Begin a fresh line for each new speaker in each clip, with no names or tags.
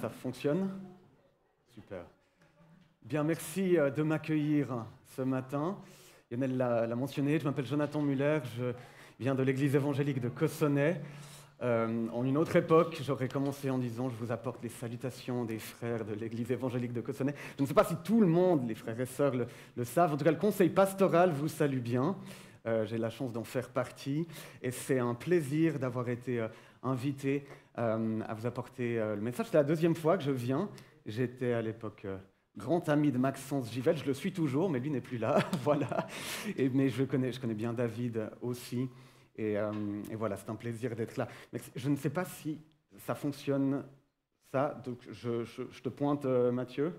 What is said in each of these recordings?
ça fonctionne Super. Bien, merci euh, de m'accueillir ce matin. Lionel l'a mentionné, je m'appelle Jonathan Muller, je viens de l'église évangélique de Cossonay. Euh, en une autre époque, j'aurais commencé en disant Je vous apporte les salutations des frères de l'église évangélique de Cossonay. Je ne sais pas si tout le monde, les frères et sœurs, le, savent. En tout cas, le conseil pastoral vous salue bien. Euh, j'ai la chance d'en faire partie et c'est un plaisir d'avoir été invité euh, à vous apporter euh, le message. C'est la deuxième fois que je viens. J'étais à l'époque euh, grand ami de Maxence Givel, je le suis toujours, mais lui n'est plus là, voilà. Mais je connais, je connais bien David aussi, et, voilà, c'est un plaisir d'être là. Je ne sais pas si ça fonctionne, ça, donc je, je te pointe Mathieu.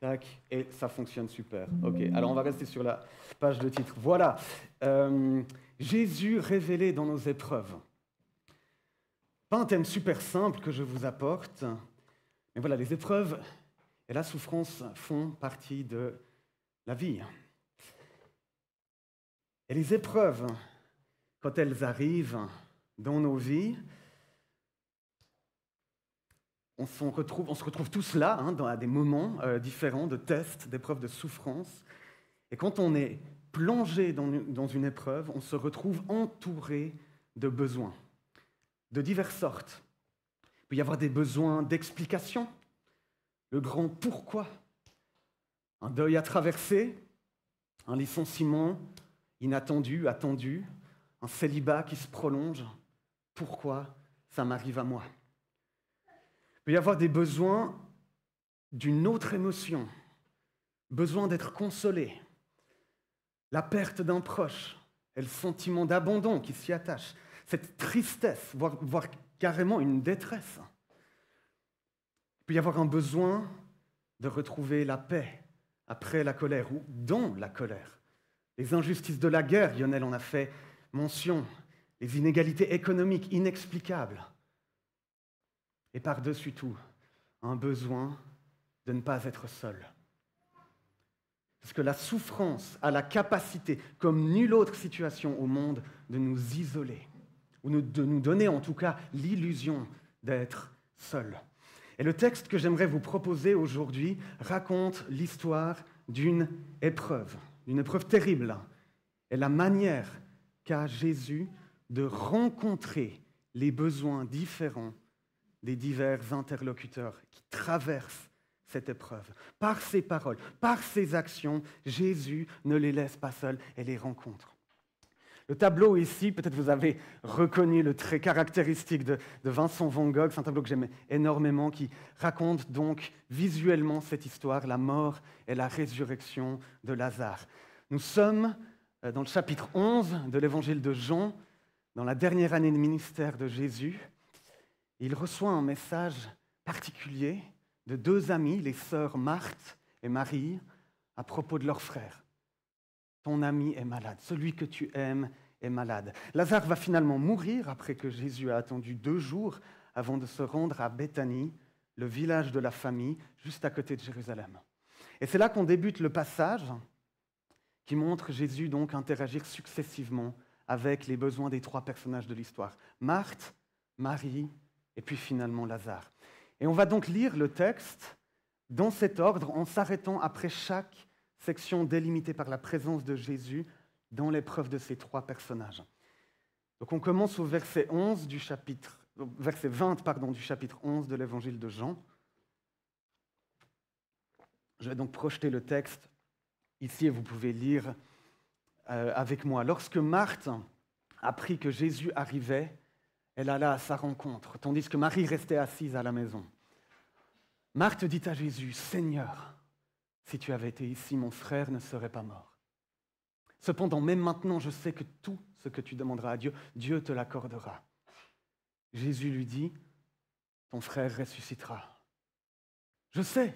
Tac, et ça fonctionne super. Ok, alors on va rester sur la page de titre. Voilà, Jésus révélé dans nos épreuves. Pas un thème super simple que je vous apporte, mais voilà, les épreuves et la souffrance font partie de la vie. Et les épreuves, quand elles arrivent dans nos vies, on, se retrouve, tous là, hein, dans, à des moments euh, différents de tests, d'épreuves de souffrance. Et quand on est plongé dans une épreuve, on se retrouve entouré de besoins de diverses sortes. Il peut y avoir des besoins d'explication, le grand pourquoi, un deuil à traverser, un licenciement inattendu, attendu, un célibat qui se prolonge. Pourquoi ça m'arrive à moi? Il peut y avoir des besoins d'une autre émotion, besoin d'être consolé, la perte d'un proche. Et le sentiment d'abandon qui s'y attache, cette tristesse, voire, carrément une détresse. Il peut y avoir un besoin de retrouver la paix après la colère ou dans la colère. Les injustices de la guerre, Lionel en a fait mention, les inégalités économiques inexplicables. Et par-dessus tout, un besoin de ne pas être seul. Parce que la souffrance a la capacité, comme nulle autre situation au monde, de nous isoler ou de nous donner en tout cas l'illusion d'être seul. Et le texte que j'aimerais vous proposer aujourd'hui raconte l'histoire d'une épreuve, d'une épreuve terrible, et la manière qu'a Jésus de rencontrer les besoins différents des divers interlocuteurs qui traversent cette épreuve. Par ses paroles, par ses actions, Jésus ne les laisse pas seuls et les rencontre. Le tableau ici, peut-être vous avez reconnu le trait caractéristique de, Vincent Van Gogh, c'est un tableau que j'aime énormément, qui raconte donc visuellement cette histoire, la mort et la résurrection de Lazare. Nous sommes euh, dans le chapitre 11 de l'évangile de Jean, dans la dernière année de ministère de Jésus. Il reçoit un message particulier de deux amis, les sœurs Marthe et Marie, à propos de leur frère. Ton ami est malade, celui que tu aimes est malade. Lazare va finalement mourir après que Jésus a attendu deux jours avant de se rendre à Béthanie, le village de la famille, juste à côté de Jérusalem. Et c'est là qu'on débute le passage qui montre Jésus donc interagir successivement avec les besoins des trois personnages de l'histoire, Marthe, Marie et puis finalement Lazare. Et on va donc lire le texte dans cet ordre en s'arrêtant après chaque section délimitée par la présence de Jésus dans l'épreuve de ces trois personnages. Donc on commence au verset 11 du chapitre, verset 20 pardon, du chapitre 11 de l'évangile de Jean. Je vais donc projeter le texte ici et vous pouvez lire euh, avec moi. Lorsque Marthe apprit que Jésus arrivait, elle alla à sa rencontre, tandis que Marie restait assise à la maison. Marthe dit à Jésus, Seigneur, si tu avais été ici, mon frère ne serait pas mort. Cependant, même maintenant, je sais que tout ce que tu demanderas à Dieu, Dieu te l'accordera. Jésus lui dit, ton frère ressuscitera. Je sais,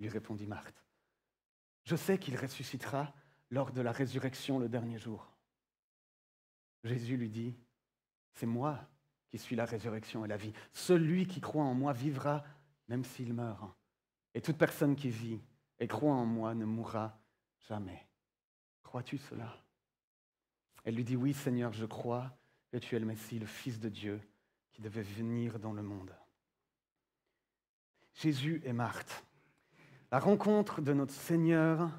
lui répondit Marthe. Je sais qu'il ressuscitera lors de la résurrection le dernier jour. Jésus lui dit, c'est moi qui suis la résurrection et la vie. Celui qui croit en moi vivra même s'il meurt. Et toute personne qui vit et croit en moi ne mourra jamais. Crois-tu cela? Elle lui dit, oui Seigneur, je crois que tu es le Messie, le Fils de Dieu, qui devait venir dans le monde. Jésus et Marthe. La rencontre de notre Seigneur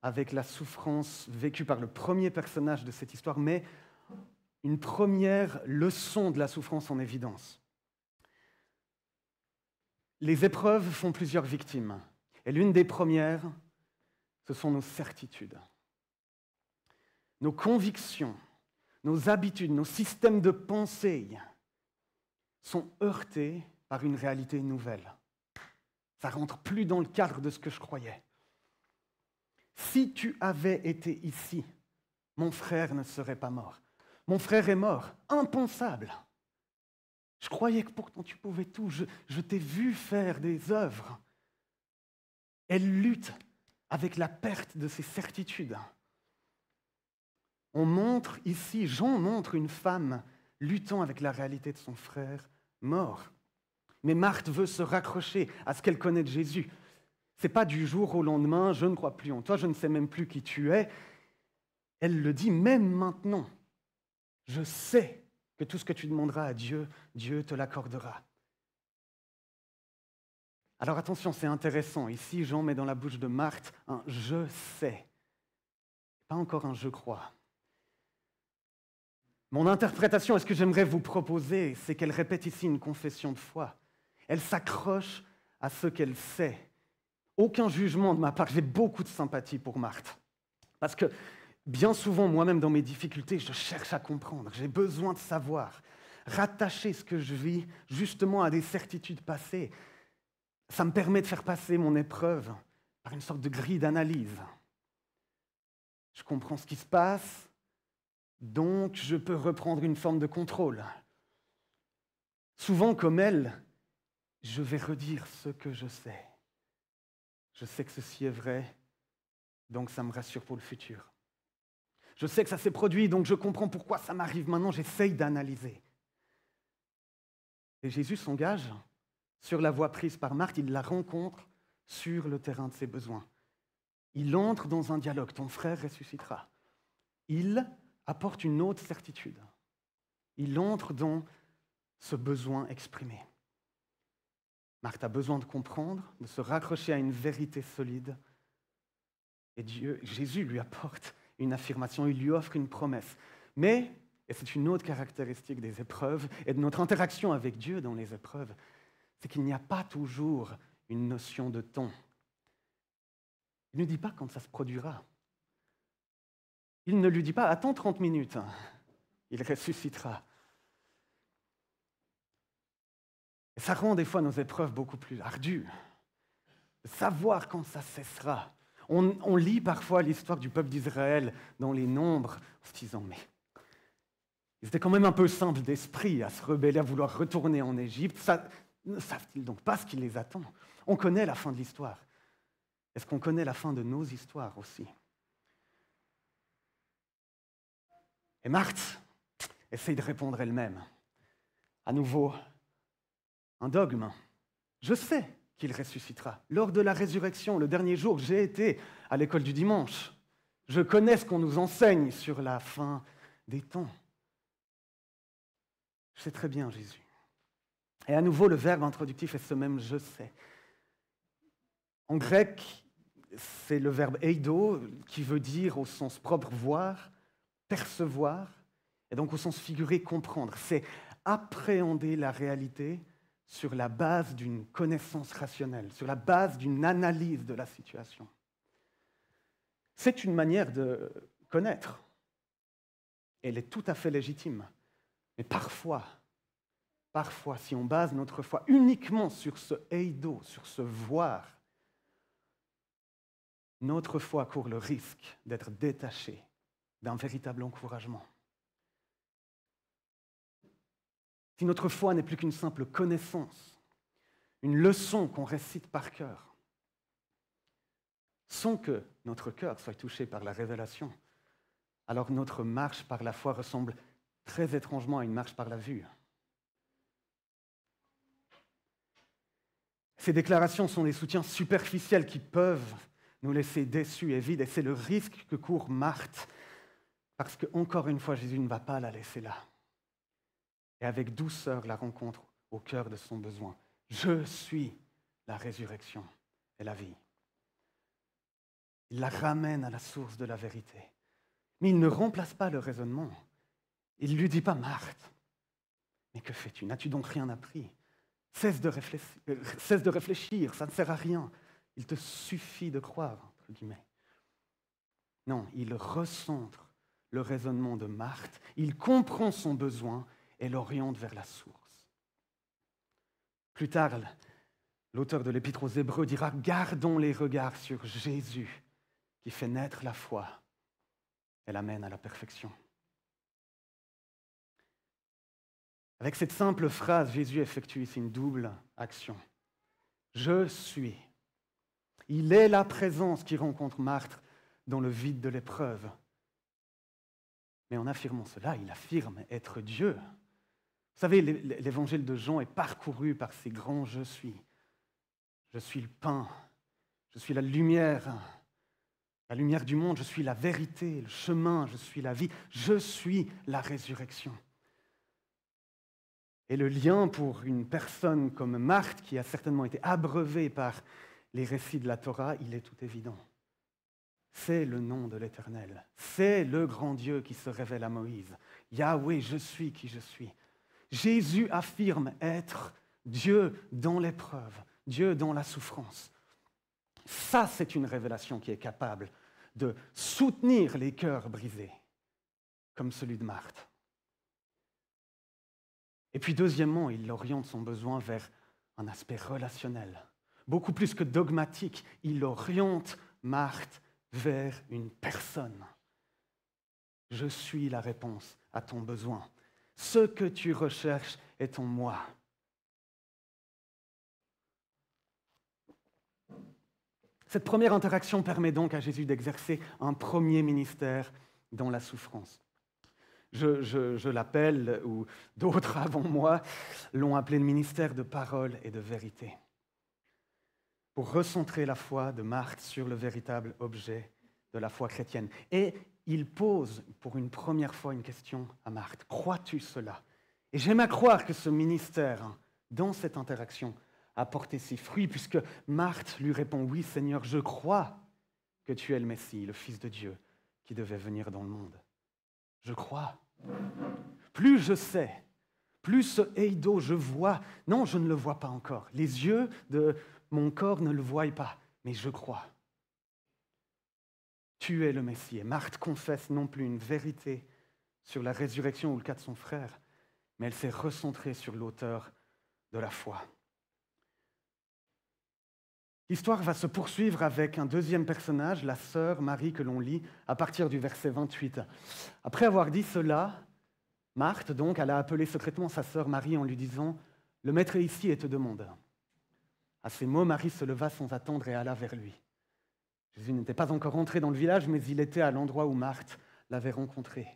avec la souffrance vécue par le premier personnage de cette histoire met une première leçon de la souffrance en évidence. Les épreuves font plusieurs victimes. Et l'une des premières, ce sont nos certitudes. Nos convictions, nos habitudes, nos systèmes de pensée sont heurtés par une réalité nouvelle. Ça rentre plus dans le cadre de ce que je croyais. Si tu avais été ici, mon frère ne serait pas mort. Mon frère est mort, impensable. Je croyais que pourtant tu pouvais tout. Je, je t'ai vu faire des œuvres. Elle lutte avec la perte de ses certitudes. On montre ici, Jean montre une femme luttant avec la réalité de son frère mort. Mais Marthe veut se raccrocher à ce qu'elle connaît de Jésus. C'est pas du jour au lendemain, je ne crois plus en toi, je ne sais même plus qui tu es. Elle le dit même maintenant. Je sais que tout ce que tu demanderas à Dieu, Dieu te l'accordera. Alors attention, c'est intéressant. Ici, Jean met dans la bouche de Marthe un je sais, pas encore un je crois. Mon interprétation, est ce que j'aimerais vous proposer, c'est qu'elle répète ici une confession de foi. Elle s'accroche à ce qu'elle sait. Aucun jugement de ma part. J'ai beaucoup de sympathie pour Marthe. Parce que bien souvent, moi-même, dans mes difficultés, je cherche à comprendre. J'ai besoin de savoir. Rattacher ce que je vis justement à des certitudes passées, ça me permet de faire passer mon épreuve par une sorte de grille d'analyse. Je comprends ce qui se passe, donc je peux reprendre une forme de contrôle. Souvent, comme elle, je vais redire ce que je sais. Je sais que ceci est vrai, donc ça me rassure pour le futur. Je sais que ça s'est produit, donc je comprends pourquoi ça m'arrive maintenant, j'essaye d'analyser. Et Jésus s'engage sur la voie prise par Marthe, il la rencontre sur le terrain de ses besoins. Il entre dans un dialogue, ton frère ressuscitera. Il apporte une autre certitude. Il entre dans ce besoin exprimé. Marthe a besoin de comprendre, de se raccrocher à une vérité solide. Et Dieu, Jésus lui apporte une affirmation, il lui offre une promesse. Mais, et c'est une autre caractéristique des épreuves et de notre interaction avec Dieu dans les épreuves, c'est qu'il n'y a pas toujours une notion de temps. Il ne dit pas quand ça se produira. Il ne lui dit pas attends 30 minutes, il ressuscitera. Et ça rend des fois nos épreuves beaucoup plus ardues. Savoir quand ça cessera. On, lit parfois l'histoire du peuple d'Israël dans les nombres en se disant, mais ils quand même un peu simples d'esprit à se rebeller, à vouloir retourner en Égypte. Ne savent-ils donc pas ce qui les attend? On connaît la fin de l'histoire. Est-ce qu'on connaît la fin de nos histoires aussi? Et Marthe essaye de répondre elle-même. À nouveau, un dogme. Je sais qu'il ressuscitera. Lors de la résurrection, le dernier jour, j'ai été à l'école du dimanche. Je connais ce qu'on nous enseigne sur la fin des temps. Je sais très bien Jésus. Et à nouveau, le verbe introductif est ce même je sais. En grec, c'est le verbe eido qui veut dire au sens propre voir, percevoir, et donc au sens figuré comprendre. C'est appréhender la réalité sur la base d'une connaissance rationnelle, sur la base d'une analyse de la situation. C'est une manière de connaître. Elle est tout à fait légitime. Mais parfois, parfois, si on base notre foi uniquement sur ce eido, sur ce voir, notre foi court le risque d'être détachée d'un véritable encouragement. Si notre foi n'est plus qu'une simple connaissance, une leçon qu'on récite par cœur, sans que notre cœur soit touché par la révélation, alors notre marche par la foi ressemble très étrangement à une marche par la vue. Ces déclarations sont des soutiens superficiels qui peuvent nous laisser déçus et vides, et c'est le risque que court Marthe, parce que, encore une fois, Jésus ne va pas la laisser là et avec douceur la rencontre au cœur de son besoin. Je suis la résurrection et la vie. Il la ramène à la source de la vérité. Mais il ne remplace pas le raisonnement. Il ne lui dit pas, Marthe, mais que fais-tu? N'as-tu donc rien appris? Cesse de, réfléchir, euh, cesse de réfléchir, ça ne sert à rien. Il te suffit de croire, entre guillemets. Non, il recentre le raisonnement de Marthe, il comprend son besoin et l'oriente vers la source. Plus tard, l'auteur de l'Épître aux Hébreux dira Gardons les regards sur Jésus qui fait naître la foi et l'amène à la perfection. Avec cette simple phrase, Jésus effectue ici une double action. Je suis. Il est la présence qui rencontre Marthe dans le vide de l'épreuve. Mais en affirmant cela, il affirme être Dieu. Vous savez, l'évangile de Jean est parcouru par ces grands je suis. Je suis le pain, je suis la lumière, la lumière du monde, je suis la vérité, le chemin, je suis la vie, je suis la résurrection. Et le lien pour une personne comme Marthe, qui a certainement été abreuvée par les récits de la Torah, il est tout évident. C'est le nom de l'Éternel. C'est le grand Dieu qui se révèle à Moïse. Yahweh, je suis qui je suis. Jésus affirme être Dieu dans l'épreuve, Dieu dans la souffrance. Ça, c'est une révélation qui est capable de soutenir les cœurs brisés, comme celui de Marthe. Et puis deuxièmement, il oriente son besoin vers un aspect relationnel. Beaucoup plus que dogmatique, il oriente Marthe vers une personne. Je suis la réponse à ton besoin. Ce que tu recherches est en moi. Cette première interaction permet donc à Jésus d'exercer un premier ministère dans la souffrance je, l'appelle, ou d'autres avant moi l'ont appelé le ministère de parole et de vérité, pour recentrer la foi de Marthe sur le véritable objet de la foi chrétienne. Et il pose pour une première fois une question à Marthe. Crois-tu cela? Et j'aime à croire que ce ministère, dans cette interaction, a porté ses fruits, puisque Marthe lui répond, oui Seigneur, je crois que tu es le Messie, le Fils de Dieu, qui devait venir dans le monde. Je crois. Plus je sais, plus ce eido, je vois. Non, je ne le vois pas encore. Les yeux de mon corps ne le voient pas, mais je crois. Tu es le Messie. Marthe confesse non plus une vérité sur la résurrection ou le cas de son frère, mais elle s'est recentrée sur l'auteur de la foi. L'histoire va se poursuivre avec un deuxième personnage, la sœur Marie que l'on lit à partir du verset 28. Après avoir dit cela, Marthe, donc, elle a appelé secrètement sa sœur Marie en lui disant Le maître est ici et te demande. À ces mots, Marie se leva sans attendre et alla vers lui. Jésus n'était pas encore entré dans le village, mais il était à l'endroit où Marthe l'avait rencontré.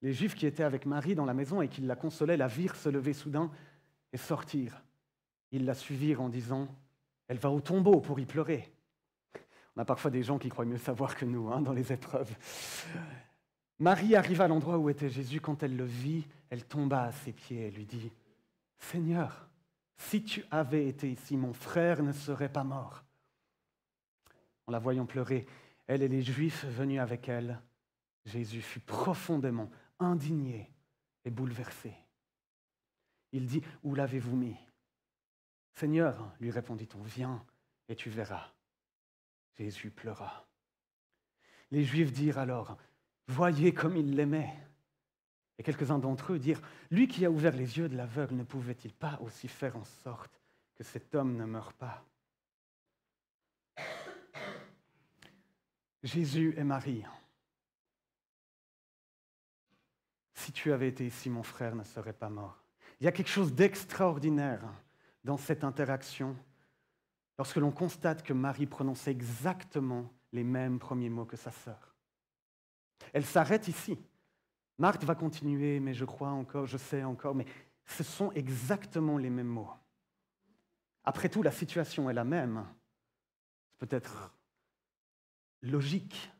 Les Juifs qui étaient avec Marie dans la maison et qui la consolaient la virent se lever soudain et sortir. Ils la suivirent en disant elle va au tombeau pour y pleurer. On a parfois des gens qui croient mieux savoir que nous hein, dans les épreuves. Marie arriva à l'endroit où était Jésus. Quand elle le vit, elle tomba à ses pieds et lui dit, Seigneur, si tu avais été ici, mon frère ne serait pas mort. En la voyant pleurer, elle et les Juifs venus avec elle, Jésus fut profondément indigné et bouleversé. Il dit, Où l'avez-vous mis? Seigneur, lui répondit-on, viens et tu verras. Jésus pleura. Les Juifs dirent alors, voyez comme il l'aimait. Et quelques-uns d'entre eux dirent, lui qui a ouvert les yeux de l'aveugle, ne pouvait-il pas aussi faire en sorte que cet homme ne meure pas? Jésus et Marie, si tu avais été ici, mon frère ne serait pas mort. Il y a quelque chose d'extraordinaire dans cette interaction lorsque l'on constate que Marie prononçait exactement les mêmes premiers mots que sa sœur. Elle s'arrête ici. Marthe va continuer, mais je crois encore, je sais encore, mais ce sont exactement les mêmes mots. Après tout, la situation est la même. C'est peut-être logique.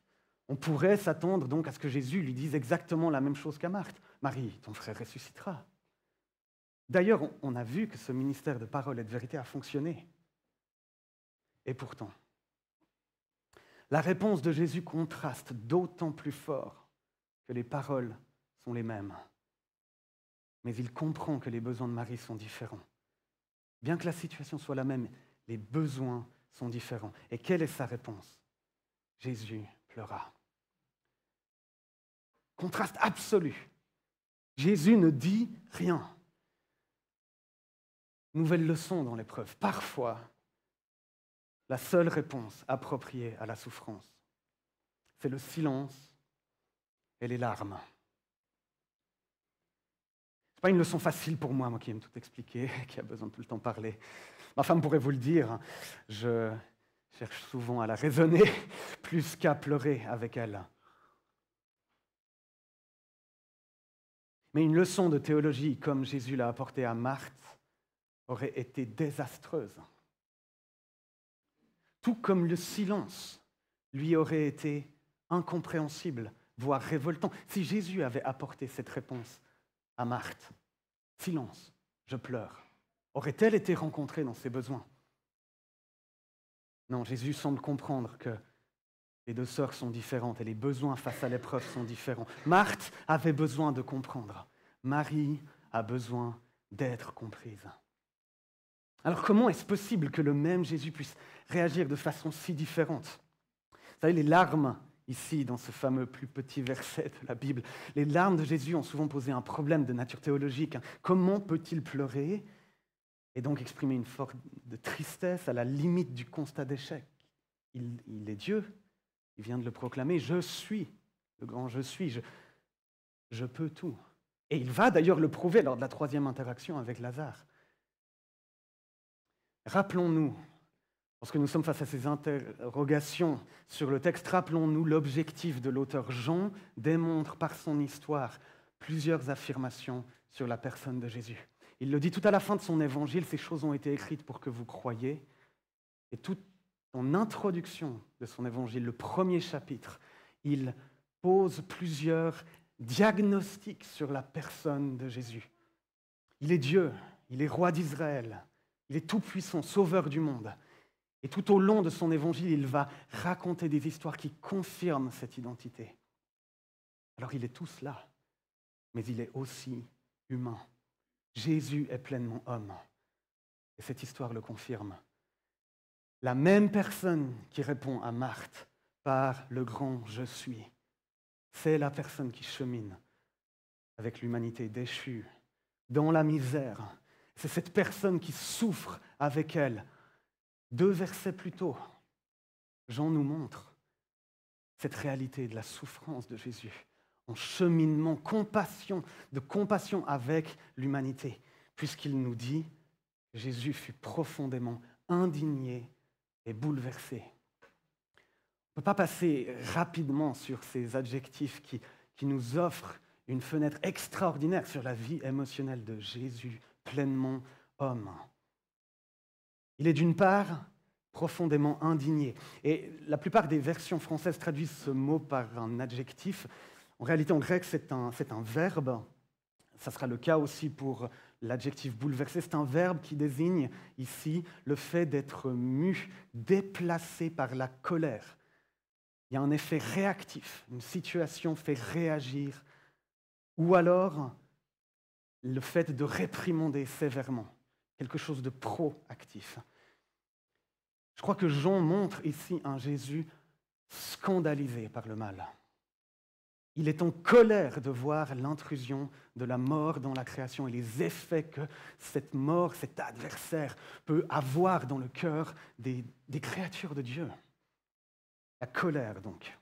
On pourrait s'attendre donc à ce que Jésus lui dise exactement la même chose qu'à Marthe. Marie, ton frère ressuscitera. D'ailleurs, on a vu que ce ministère de parole et de vérité a fonctionné. Et pourtant, la réponse de Jésus contraste d'autant plus fort que les paroles sont les mêmes. Mais il comprend que les besoins de Marie sont différents. Bien que la situation soit la même, les besoins sont différents. Et quelle est sa réponse? Jésus pleura. Contraste absolu. Jésus ne dit rien. Nouvelle leçon dans l'épreuve. Parfois, la seule réponse appropriée à la souffrance, c'est le silence et les larmes. Ce n'est pas une leçon facile pour moi, moi qui aime tout expliquer, qui a besoin de tout le temps parler. Ma femme pourrait vous le dire, je cherche souvent à la raisonner plus qu'à pleurer avec elle. Mais une leçon de théologie, comme Jésus l'a apportée à Marthe, aurait été désastreuse. Tout comme le silence lui aurait été incompréhensible, voire révoltant. Si Jésus avait apporté cette réponse à Marthe, silence, je pleure, aurait-elle été rencontrée dans ses besoins? Non, Jésus semble comprendre que les deux sœurs sont différentes et les besoins face à l'épreuve sont différents. Marthe avait besoin de comprendre. Marie a besoin d'être comprise. Alors comment est-ce possible que le même Jésus puisse réagir de façon si différente? Vous savez, les larmes, ici, dans ce fameux plus petit verset de la Bible, les larmes de Jésus ont souvent posé un problème de nature théologique. Comment peut-il pleurer et donc exprimer une forme de tristesse à la limite du constat d'échec? Il, est Dieu, il vient de le proclamer, je suis, le grand je suis, je peux tout. Et il va d'ailleurs le prouver lors de la troisième interaction avec Lazare. Rappelons-nous, lorsque nous sommes face à ces interrogations sur le texte, rappelons-nous l'objectif de l'auteur. Jean démontre par son histoire plusieurs affirmations sur la personne de Jésus. Il le dit tout à la fin de son évangile, ces choses ont été écrites pour que vous croyiez. Et tout en introduction de son évangile, le premier chapitre, il pose plusieurs diagnostics sur la personne de Jésus. Il est Dieu, il est roi d'Israël, il est tout-puissant, sauveur du monde. Et tout au long de son évangile, il va raconter des histoires qui confirment cette identité. Alors il est tout cela, mais il est aussi humain. Jésus est pleinement homme. Et cette histoire le confirme. La même personne qui répond à Marthe par le grand je suis, c'est la personne qui chemine avec l'humanité déchue, dans la misère. C'est cette personne qui souffre avec elle. Deux versets plus tôt, Jean nous montre cette réalité de la souffrance de Jésus en cheminement, compassion, de compassion avec l'humanité, puisqu'il nous dit, Jésus fut profondément indigné bouleversé. On ne peut pas passer rapidement sur ces adjectifs qui, qui nous offrent une fenêtre extraordinaire sur la vie émotionnelle de Jésus, pleinement homme. Il est d'une part profondément indigné. Et la plupart des versions françaises traduisent ce mot par un adjectif. En réalité, en grec, c'est un, un, verbe. Ça sera le cas aussi pour L'adjectif bouleversé, c'est un verbe qui désigne ici le fait d'être mu, déplacé par la colère. Il y a un effet réactif, une situation fait réagir, ou alors le fait de réprimander sévèrement, quelque chose de proactif. Je crois que Jean montre ici un Jésus scandalisé par le mal. Il est en colère de voir l'intrusion de la mort dans la création et les effets que cette mort, cet adversaire peut avoir dans le cœur des, créatures de Dieu. La colère donc.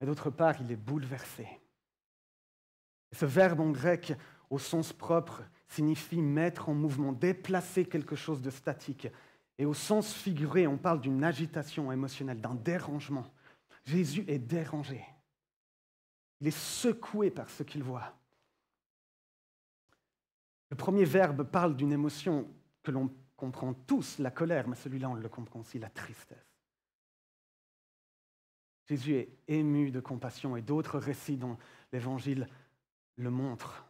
Et d'autre part, il est bouleversé. Ce verbe en grec, au sens propre, signifie mettre en mouvement, déplacer quelque chose de statique. Et au sens figuré, on parle d'une agitation émotionnelle, d'un dérangement. Jésus est dérangé. Il est secoué par ce qu'il voit. Le premier verbe parle d'une émotion que l'on comprend tous, la colère, mais celui-là, on le comprend aussi, la tristesse. Jésus est ému de compassion et d'autres récits dans l'Évangile le montrent.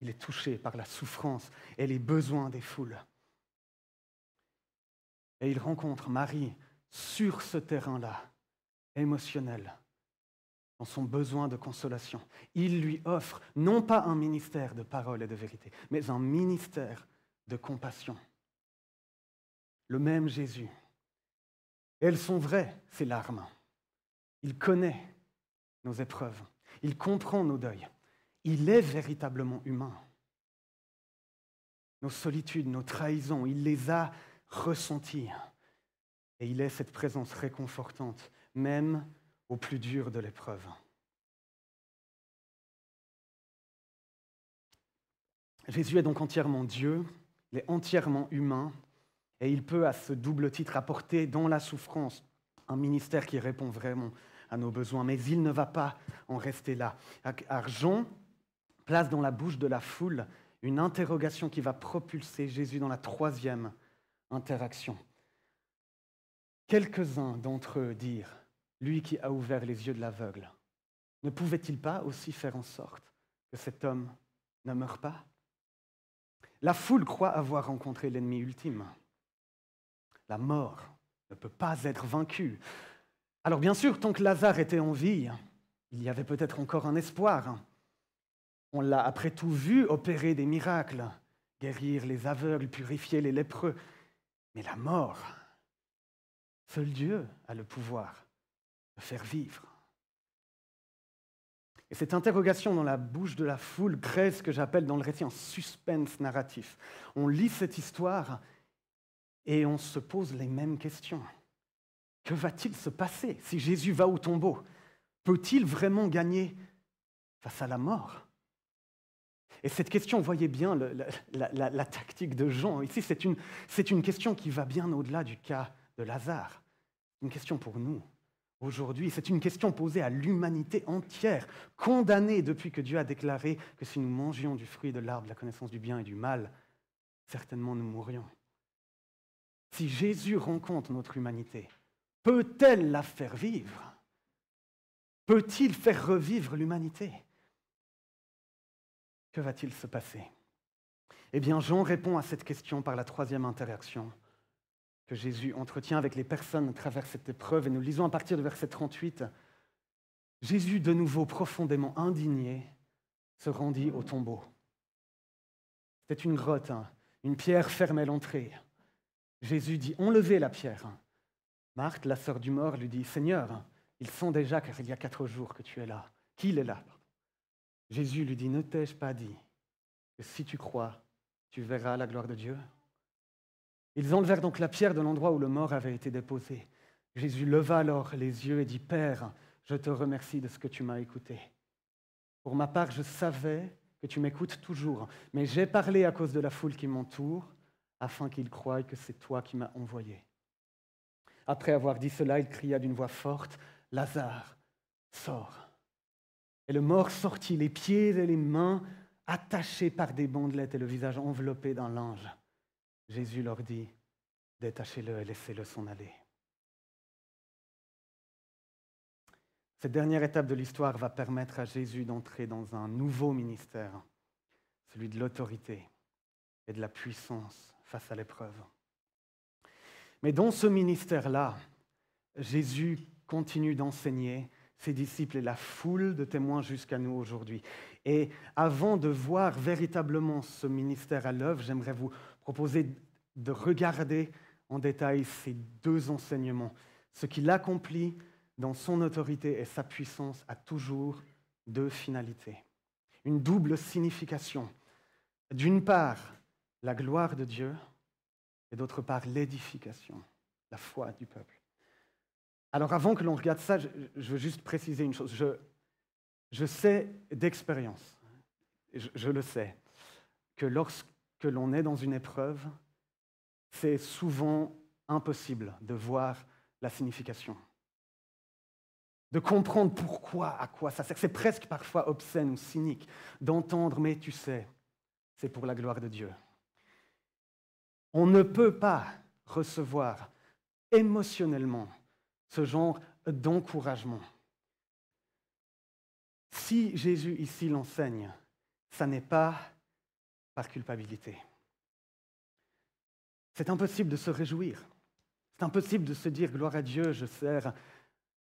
Il est touché par la souffrance et les besoins des foules. Et il rencontre Marie sur ce terrain-là, émotionnel, dans son besoin de consolation. Il lui offre non pas un ministère de parole et de vérité, mais un ministère de compassion. Le même Jésus. elles sont vraies, ces larmes. Il connaît nos épreuves. Il comprend nos deuils. Il est véritablement humain. Nos solitudes, nos trahisons, il les a ressenties. Et il est cette présence réconfortante, même au plus dur de l'épreuve. Jésus est donc entièrement Dieu, il est entièrement humain, et il peut, à ce double titre, apporter dans la souffrance un ministère qui répond vraiment à nos besoins. Mais il ne va pas en rester là. Argent place dans la bouche de la foule une interrogation qui va propulser Jésus dans la troisième interaction. Quelques-uns d'entre eux dirent, lui qui a ouvert les yeux de l'aveugle, ne pouvait-il pas aussi faire en sorte que cet homme ne meure pas? La foule croit avoir rencontré l'ennemi ultime. La mort ne peut pas être vaincue. Alors bien sûr, tant que Lazare était en vie, il y avait peut-être encore un espoir. On l'a après tout vu opérer des miracles, guérir les aveugles, purifier les lépreux. Mais la mort, seul Dieu a le pouvoir de faire vivre. Et cette interrogation dans la bouche de la foule crée ce que j'appelle dans le récit un suspense narratif. On lit cette histoire et on se pose les mêmes questions. Que va-t-il se passer si Jésus va au tombeau? Peut-il vraiment gagner face à la mort? Et cette question, voyez bien la, tactique de Jean. Ici, c'est une, une question qui va bien au-delà du cas de Lazare. Une question pour nous. Aujourd'hui, c'est une question posée à l'humanité entière, condamnée depuis que Dieu a déclaré que si nous mangions du fruit de l'arbre de la connaissance du bien et du mal, certainement nous mourrions. Si Jésus rencontre notre humanité, peut-elle la faire vivre? Peut-il faire revivre l'humanité? Que va-t-il se passer? Eh bien, Jean répond à cette question par la troisième interaction que Jésus entretient avec les personnes à travers cette épreuve. Et nous lisons à partir du verset 38. Jésus, de nouveau profondément indigné, se rendit au tombeau. C'était une grotte, hein. une pierre fermait l'entrée. Jésus dit, enlevez la pierre. Marthe, la sœur du mort, lui dit, Seigneur, ils sont déjà car il y a quatre jours que tu es là, qu'il est là? Jésus lui dit, ne t'ai-je pas dit que si tu crois, tu verras la gloire de Dieu? Ils enlevèrent donc la pierre de l'endroit où le mort avait été déposé. Jésus leva alors les yeux et dit, Père, je te remercie de ce que tu m'as écouté. Pour ma part, je savais que tu m'écoutes toujours, mais j'ai parlé à cause de la foule qui m'entoure afin qu'il croie que c'est toi qui m'as envoyé. Après avoir dit cela, il cria d'une voix forte, Lazare, sors. Et le mort sortit, les pieds et les mains attachés par des bandelettes et le visage enveloppé d'un linge. Jésus leur dit, détachez-le et laissez-le s'en aller. Cette dernière étape de l'histoire va permettre à Jésus d'entrer dans un nouveau ministère, celui de l'autorité et de la puissance face à l'épreuve. Mais dans ce ministère-là, Jésus continue d'enseigner ses disciples et la foule de témoins jusqu'à nous aujourd'hui. Et avant de voir véritablement ce ministère à l'œuvre, j'aimerais vous proposer de regarder en détail ces deux enseignements. Ce qu'il accomplit dans son autorité et sa puissance a toujours deux finalités. Une double signification. D'une part, la gloire de Dieu et d'autre part l'édification, la foi du peuple. Alors avant que l'on regarde ça, je, veux juste préciser une chose. Je, sais d'expérience, je, je le sais, que lorsque l'on est dans une épreuve, c'est souvent impossible de voir la signification, de comprendre pourquoi, à quoi ça sert. C'est presque parfois obscène ou cynique d'entendre, mais tu sais, c'est pour la gloire de Dieu. On ne peut pas recevoir émotionnellement ce genre d'encouragement. Si Jésus ici l'enseigne, ça n'est pas par culpabilité. C'est impossible de se réjouir C'est impossible de se dire gloire à Dieu, je sers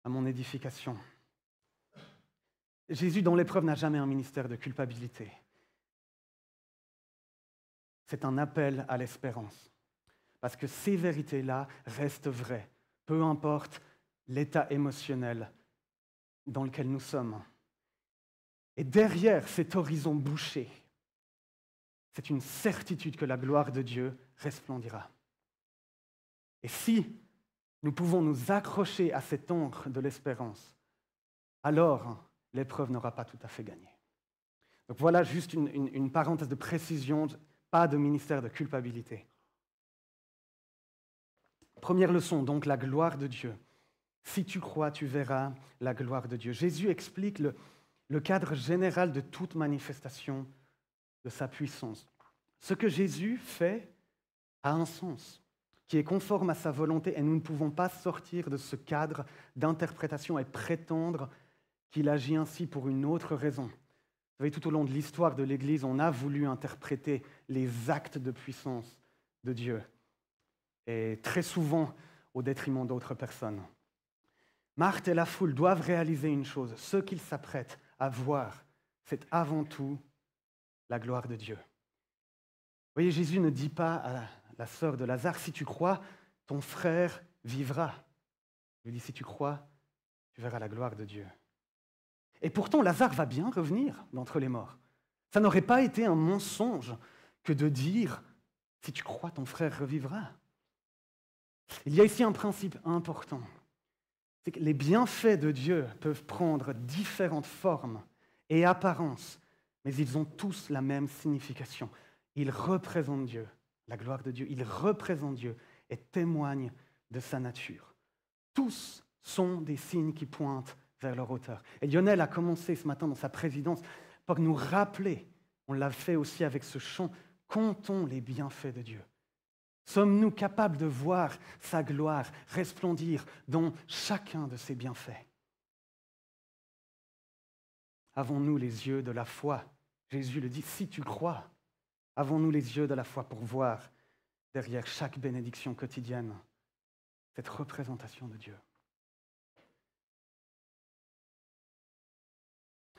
à mon édification. Jésus, dans l'épreuve, n'a jamais un ministère de culpabilité. C'est un appel à l'espérance. Parce que ces vérités-là restent vraies, peu importe l'état émotionnel dans lequel nous sommes. Et derrière cet horizon bouché, c'est une certitude que la gloire de Dieu resplendira. Et si nous pouvons nous accrocher à cette encre de l'espérance, alors l'épreuve n'aura pas tout à fait gagné. Donc voilà juste une, une parenthèse de précision, pas de ministère de culpabilité. Première leçon, donc la gloire de Dieu. Si tu crois, tu verras la gloire de Dieu. Jésus explique le, cadre général de toute manifestation de sa puissance. Ce que Jésus fait a un sens qui est conforme à sa volonté et nous ne pouvons pas sortir de ce cadre d'interprétation et prétendre qu'il agit ainsi pour une autre raison. Vous savez, tout au long de l'histoire de l'Église, on a voulu interpréter les actes de puissance de Dieu, et très souvent au détriment d'autres personnes. Marthe et la foule doivent réaliser une chose, ce qu'ils s'apprêtent à voir, c'est avant tout la gloire de Dieu. Vous voyez, Jésus ne dit pas à la sœur de Lazare, si tu crois, ton frère vivra. Il lui dit, si tu crois, tu verras la gloire de Dieu. Et pourtant, Lazare va bien revenir d'entre les morts. Ça n'aurait pas été un mensonge que de dire, si tu crois, ton frère revivra. Il y a ici un principe important c'est que les bienfaits de Dieu peuvent prendre différentes formes et apparences, mais ils ont tous la même signification. Ils représentent Dieu, la gloire de Dieu, ils représentent Dieu et témoignent de sa nature. Tous sont des signes qui pointent vers leur auteur. Et Lionel a commencé ce matin dans sa présidence par nous rappeler, on l'a fait aussi avec ce chant, comptons les bienfaits de Dieu. Sommes-nous capables de voir sa gloire resplendir dans chacun de ses bienfaits? Avons-nous les yeux de la foi? Jésus le dit, si tu crois, avons-nous les yeux de la foi pour voir derrière chaque bénédiction quotidienne cette représentation de Dieu?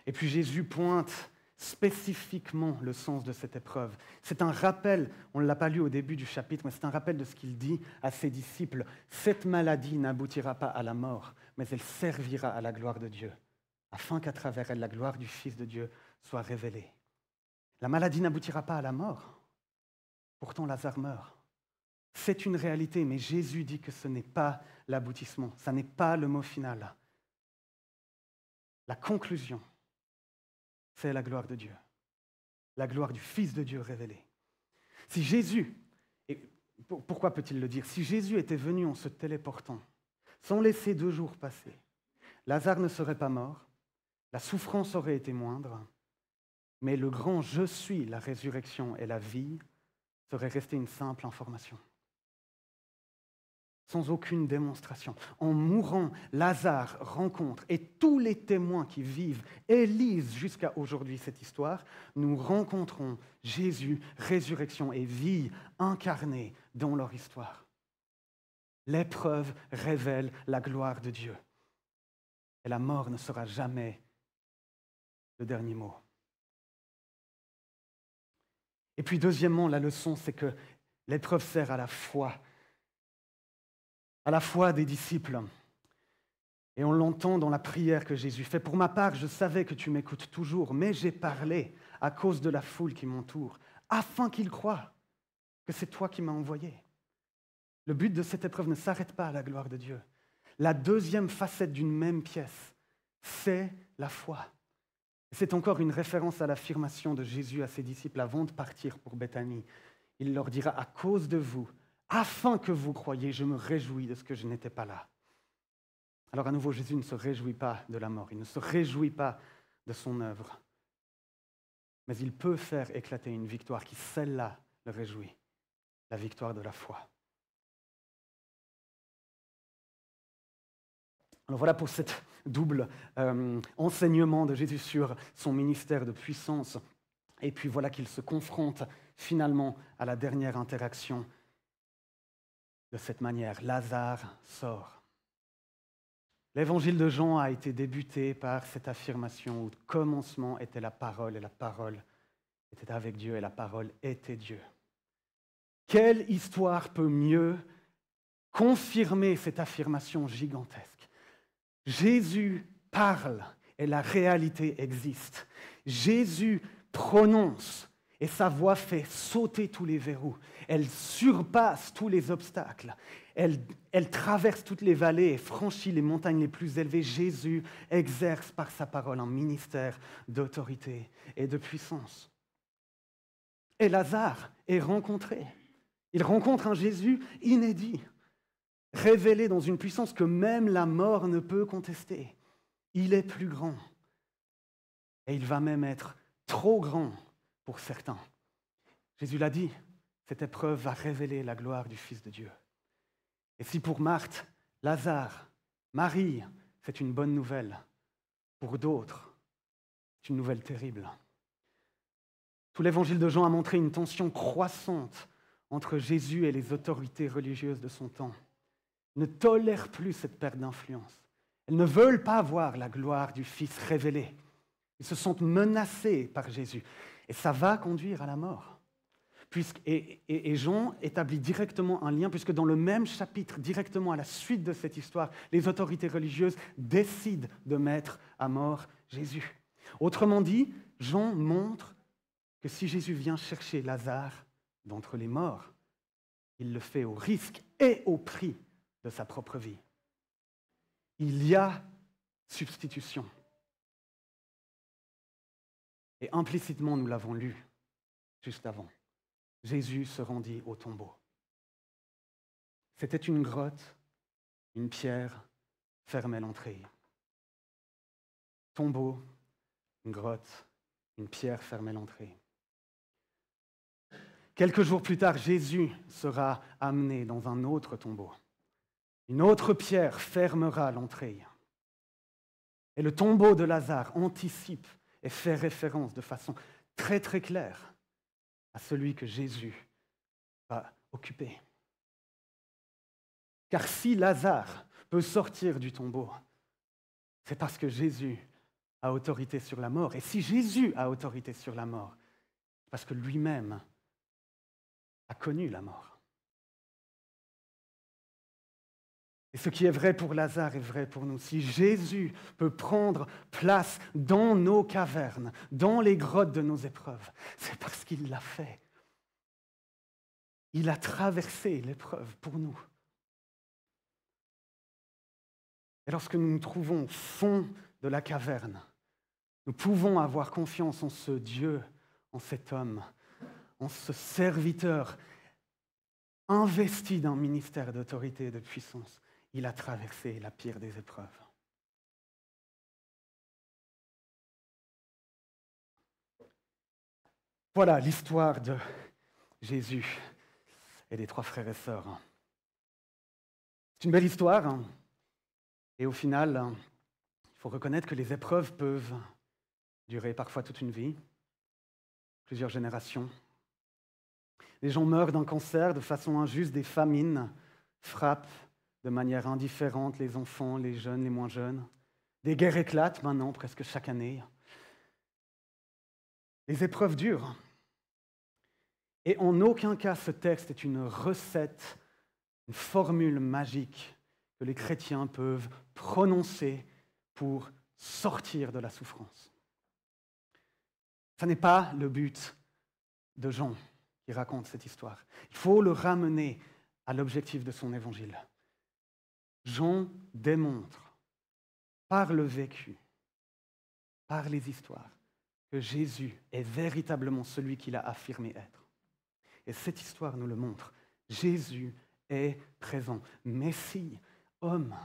Et puis Jésus pointe spécifiquement le sens de cette épreuve. C'est un rappel, on ne l'a pas lu au début du chapitre, mais c'est un rappel de ce qu'il dit à ses disciples. Cette maladie n'aboutira pas à la mort, mais elle servira à la gloire de Dieu, afin qu'à travers elle, la gloire du Fils de Dieu soit révélée. La maladie n'aboutira pas à la mort. Pourtant, Lazare meurt. C'est une réalité, mais Jésus dit que ce n'est pas l'aboutissement, ce n'est pas le mot final. La conclusion, c'est la gloire de Dieu, la gloire du Fils de Dieu révélé. Si Jésus, et pourquoi peut-il le dire Si Jésus était venu en se téléportant, sans laisser deux jours passer, Lazare ne serait pas mort, la souffrance aurait été moindre, mais le grand Je suis, la résurrection et la vie serait resté une simple information sans aucune démonstration. En mourant, Lazare rencontre, et tous les témoins qui vivent et lisent jusqu'à aujourd'hui cette histoire, nous rencontrons Jésus, résurrection et vie incarnée dans leur histoire. L'épreuve révèle la gloire de Dieu. Et la mort ne sera jamais le dernier mot. Et puis deuxièmement, la leçon, c'est que l'épreuve sert à la foi à la foi des disciples. Et on l'entend dans la prière que Jésus fait. Pour ma part, je savais que tu m'écoutes toujours, mais j'ai parlé à cause de la foule qui m'entoure, afin qu'ils croient que c'est toi qui m'as envoyé. Le but de cette épreuve ne s'arrête pas à la gloire de Dieu. La deuxième facette d'une même pièce, c'est la foi. C'est encore une référence à l'affirmation de Jésus à ses disciples avant de partir pour Béthanie. Il leur dira, à cause de vous, afin que vous croyiez, je me réjouis de ce que je n'étais pas là. Alors à nouveau, Jésus ne se réjouit pas de la mort, il ne se réjouit pas de son œuvre, mais il peut faire éclater une victoire qui, celle-là, le réjouit, la victoire de la foi. Alors voilà pour cet double euh, enseignement de Jésus sur son ministère de puissance. Et puis voilà qu'il se confronte finalement à la dernière interaction de cette manière. Lazare sort. L'évangile de Jean a été débuté par cette affirmation où le commencement était la parole et la parole était avec Dieu et la parole était Dieu. Quelle histoire peut mieux confirmer cette affirmation gigantesque? Jésus parle et la réalité existe. Jésus prononce et sa voix fait sauter tous les verrous. Elle surpasse tous les obstacles. Elle, traverse toutes les vallées et franchit les montagnes les plus élevées. Jésus exerce par sa parole un ministère d'autorité et de puissance. Et Lazare est rencontré. Il rencontre un Jésus inédit, révélé dans une puissance que même la mort ne peut contester. Il est plus grand. Et il va même être trop grand pour certains. Jésus l'a dit, cette épreuve va révéler la gloire du Fils de Dieu. Et si pour Marthe, Lazare, Marie, c'est une bonne nouvelle, pour d'autres, c'est une nouvelle terrible. Tout l'évangile de Jean a montré une tension croissante entre Jésus et les autorités religieuses de son temps. Ils ne tolèrent plus cette perte d'influence. Elles ne veulent pas voir la gloire du Fils révélée. Ils se sentent menacés par Jésus. Et ça va conduire à la mort. Puisque, et, et, Jean établit directement un lien, puisque dans le même chapitre, directement à la suite de cette histoire, les autorités religieuses décident de mettre à mort Jésus. Autrement dit, Jean montre que si Jésus vient chercher Lazare d'entre les morts, il le fait au risque et au prix de sa propre vie. Il y a substitution. Et implicitement, nous l'avons lu juste avant. Jésus se rendit au tombeau. C'était une grotte, une pierre fermait l'entrée. Tombeau, une grotte, une pierre fermait l'entrée. Quelques jours plus tard, Jésus sera amené dans un autre tombeau. Une autre pierre fermera l'entrée. Et le tombeau de Lazare anticipe et fait référence de façon très très claire à celui que Jésus va occuper. Car si Lazare peut sortir du tombeau, c'est parce que Jésus a autorité sur la mort. Et si Jésus a autorité sur la mort, c'est parce que lui-même a connu la mort. Et ce qui est vrai pour Lazare est vrai pour nous. Si Jésus peut prendre place dans nos cavernes, dans les grottes de nos épreuves, c'est parce qu'il l'a fait. Il a traversé l'épreuve pour nous. Et lorsque nous nous trouvons au fond de la caverne, nous pouvons avoir confiance en ce Dieu, en cet homme, en ce serviteur investi d'un ministère d'autorité et de puissance il a traversé la pire des épreuves. Voilà l'histoire de Jésus et des trois frères et sœurs. C'est une belle histoire. Hein. Et au final, il faut reconnaître que les épreuves peuvent durer parfois toute une vie, plusieurs générations. Les gens meurent d'un cancer de façon injuste, des famines frappent de manière indifférente les enfants, les jeunes, les moins jeunes. Des guerres éclatent maintenant presque chaque année. Les épreuves durent. Et en aucun cas ce texte est une recette, une formule magique que les chrétiens peuvent prononcer pour sortir de la souffrance. Ce n'est pas le but de Jean qui raconte cette histoire. Il faut le ramener à l'objectif de son évangile. Jean démontre par le vécu, par les histoires, que Jésus est véritablement celui qu'il a affirmé être. Et cette histoire nous le montre. Jésus est présent, Messie, homme,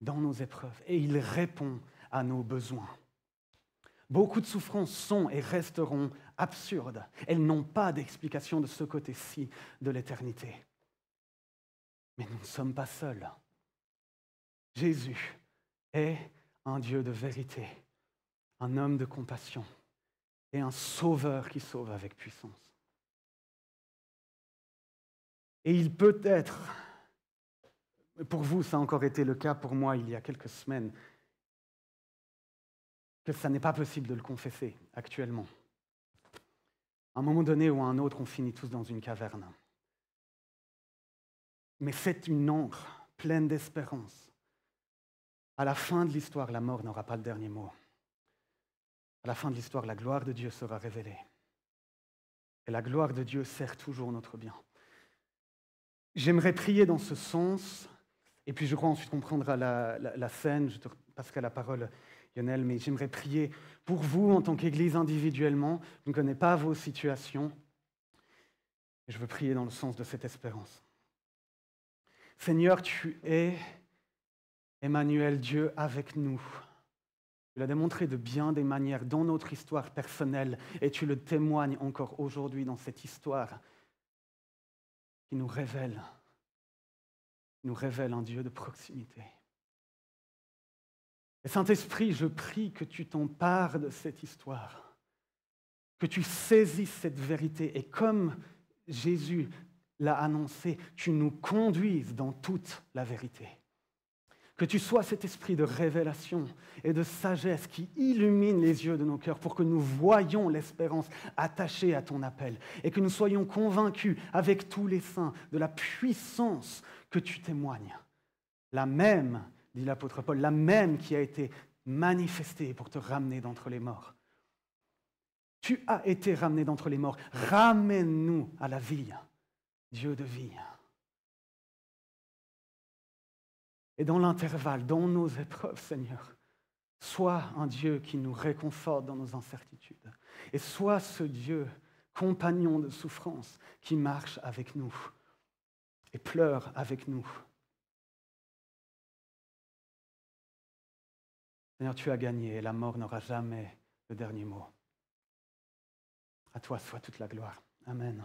dans nos épreuves, et il répond à nos besoins. Beaucoup de souffrances sont et resteront absurdes. Elles n'ont pas d'explication de ce côté-ci de l'éternité. Mais nous ne sommes pas seuls. Jésus est un Dieu de vérité, un homme de compassion et un sauveur qui sauve avec puissance. Et il peut être pour vous, ça a encore été le cas pour moi il y a quelques semaines, que ça n'est pas possible de le confesser actuellement. À un moment donné ou à un autre, on finit tous dans une caverne. Mais c'est une encre pleine d'espérance. À la fin de l'histoire, la mort n'aura pas le dernier mot. À la fin de l'histoire, la gloire de Dieu sera révélée. Et la gloire de Dieu sert toujours notre bien. J'aimerais prier dans ce sens, et puis je crois ensuite qu'on prendra la, scène, je te passerai la parole, Lionel, mais j'aimerais prier pour vous en tant qu'Église individuellement. Je ne connais pas vos situations, et je veux prier dans le sens de cette espérance. Seigneur, tu es Emmanuel, Dieu avec nous. Tu l'as démontré de bien des manières dans notre histoire personnelle et tu le témoignes encore aujourd'hui dans cette histoire qui nous révèle, nous révèle un Dieu de proximité. Et Saint-Esprit, je prie que tu t'empares de cette histoire, que tu saisisses cette vérité et comme Jésus l'a annoncé, tu nous conduises dans toute la vérité. Que tu sois cet esprit de révélation et de sagesse qui illumine les yeux de nos cœurs pour que nous voyions l'espérance attachée à ton appel et que nous soyons convaincus avec tous les saints de la puissance que tu témoignes. La même, dit l'apôtre Paul, la même qui a été manifestée pour te ramener d'entre les morts. Tu as été ramené d'entre les morts. Ramène-nous à la vie, Dieu de vie. Et dans l'intervalle, dans nos épreuves, Seigneur, sois un Dieu qui nous réconforte dans nos incertitudes. Et sois ce Dieu, compagnon de souffrance, qui marche avec nous et pleure avec nous. Seigneur, tu as gagné et la mort n'aura jamais le dernier mot. À toi soit toute la gloire. Amen.